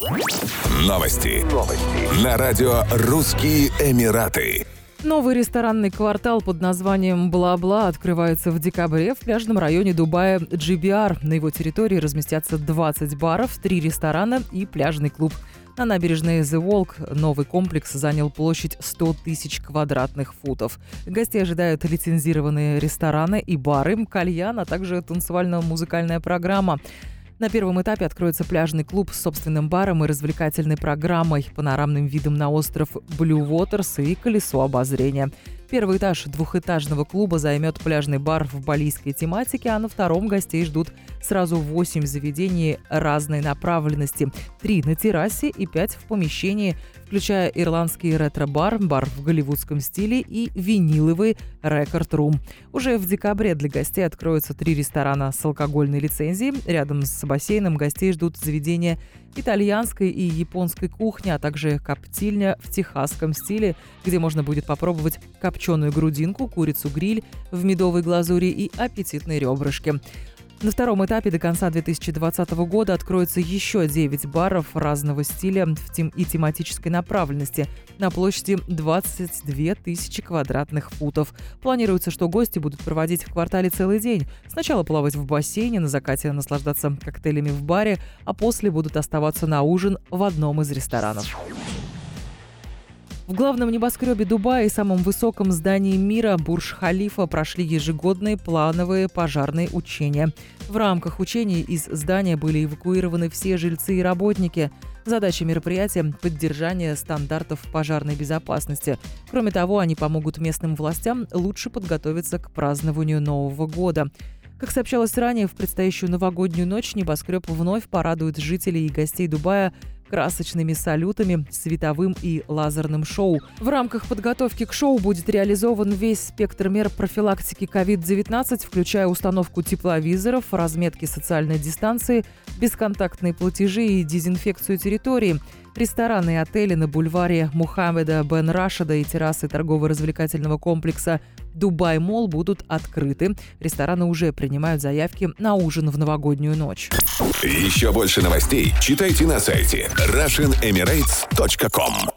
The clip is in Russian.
Новости. Новости. На радио «Русские Эмираты». Новый ресторанный квартал под названием «Бла-Бла» открывается в декабре в пляжном районе Дубая GBR. На его территории разместятся 20 баров, 3 ресторана и пляжный клуб. На набережной The Walk новый комплекс занял площадь 100 тысяч квадратных футов. Гостей ожидают лицензированные рестораны и бары, кальян, а также танцевально-музыкальная программа. На первом этапе откроется пляжный клуб с собственным баром и развлекательной программой, панорамным видом на остров Blue Waters и колесо обозрения. Первый этаж двухэтажного клуба займет пляжный бар в балийской тематике, а на втором гостей ждут сразу 8 заведений разной направленности. Три на террасе и пять в помещении, включая ирландский ретро-бар, бар в голливудском стиле и виниловый рекорд-рум. Уже в декабре для гостей откроются три ресторана с алкогольной лицензией. Рядом с бассейном гостей ждут заведения итальянской и японской кухни, а также коптильня в техасском стиле, где можно будет попробовать копченую грудинку, курицу-гриль в медовой глазури и аппетитные ребрышки. На втором этапе до конца 2020 года откроется еще 9 баров разного стиля и тематической направленности на площади 22 тысячи квадратных футов. Планируется, что гости будут проводить в квартале целый день. Сначала плавать в бассейне, на закате наслаждаться коктейлями в баре, а после будут оставаться на ужин в одном из ресторанов. В главном небоскребе Дубая и самом высоком здании мира Бурж-Халифа прошли ежегодные плановые пожарные учения. В рамках учений из здания были эвакуированы все жильцы и работники. Задача мероприятия – поддержание стандартов пожарной безопасности. Кроме того, они помогут местным властям лучше подготовиться к празднованию Нового года. Как сообщалось ранее, в предстоящую новогоднюю ночь небоскреб вновь порадует жителей и гостей Дубая красочными салютами, световым и лазерным шоу. В рамках подготовки к шоу будет реализован весь спектр мер профилактики COVID-19, включая установку тепловизоров, разметки социальной дистанции, бесконтактные платежи и дезинфекцию территории. Рестораны и отели на бульваре Мухаммеда Бен Рашида и террасы торгово-развлекательного комплекса Дубай Мол будут открыты. Рестораны уже принимают заявки на ужин в новогоднюю ночь. Еще больше новостей читайте на сайте RussianEmirates.com